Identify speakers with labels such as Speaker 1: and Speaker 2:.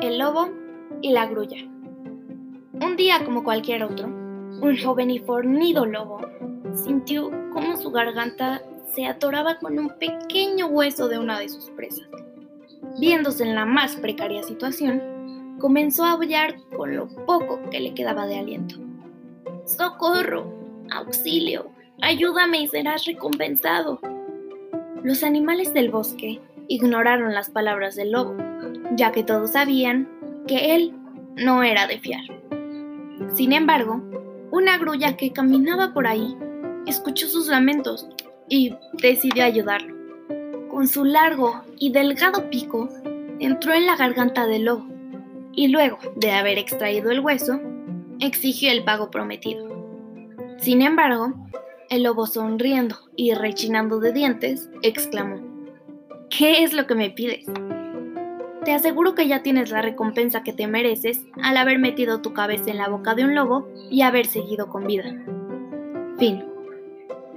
Speaker 1: El lobo y la grulla. Un día como cualquier otro, un joven y fornido lobo sintió como su garganta se atoraba con un pequeño hueso de una de sus presas. Viéndose en la más precaria situación, comenzó a aullar con lo poco que le quedaba de aliento. ¡Socorro! ¡Auxilio! ¡Ayúdame y serás recompensado! Los animales del bosque ignoraron las palabras del lobo, ya que todos sabían que él no era de fiar. Sin embargo, una grulla que caminaba por ahí escuchó sus lamentos y decidió ayudarlo. Con su largo y delgado pico entró en la garganta del lobo y luego de haber extraído el hueso, exigió el pago prometido. Sin embargo, el lobo sonriendo y rechinando de dientes, exclamó, ¿Qué es lo que me pides? Te aseguro que ya tienes la recompensa que te mereces al haber metido tu cabeza en la boca de un lobo y haber seguido con vida. Fin.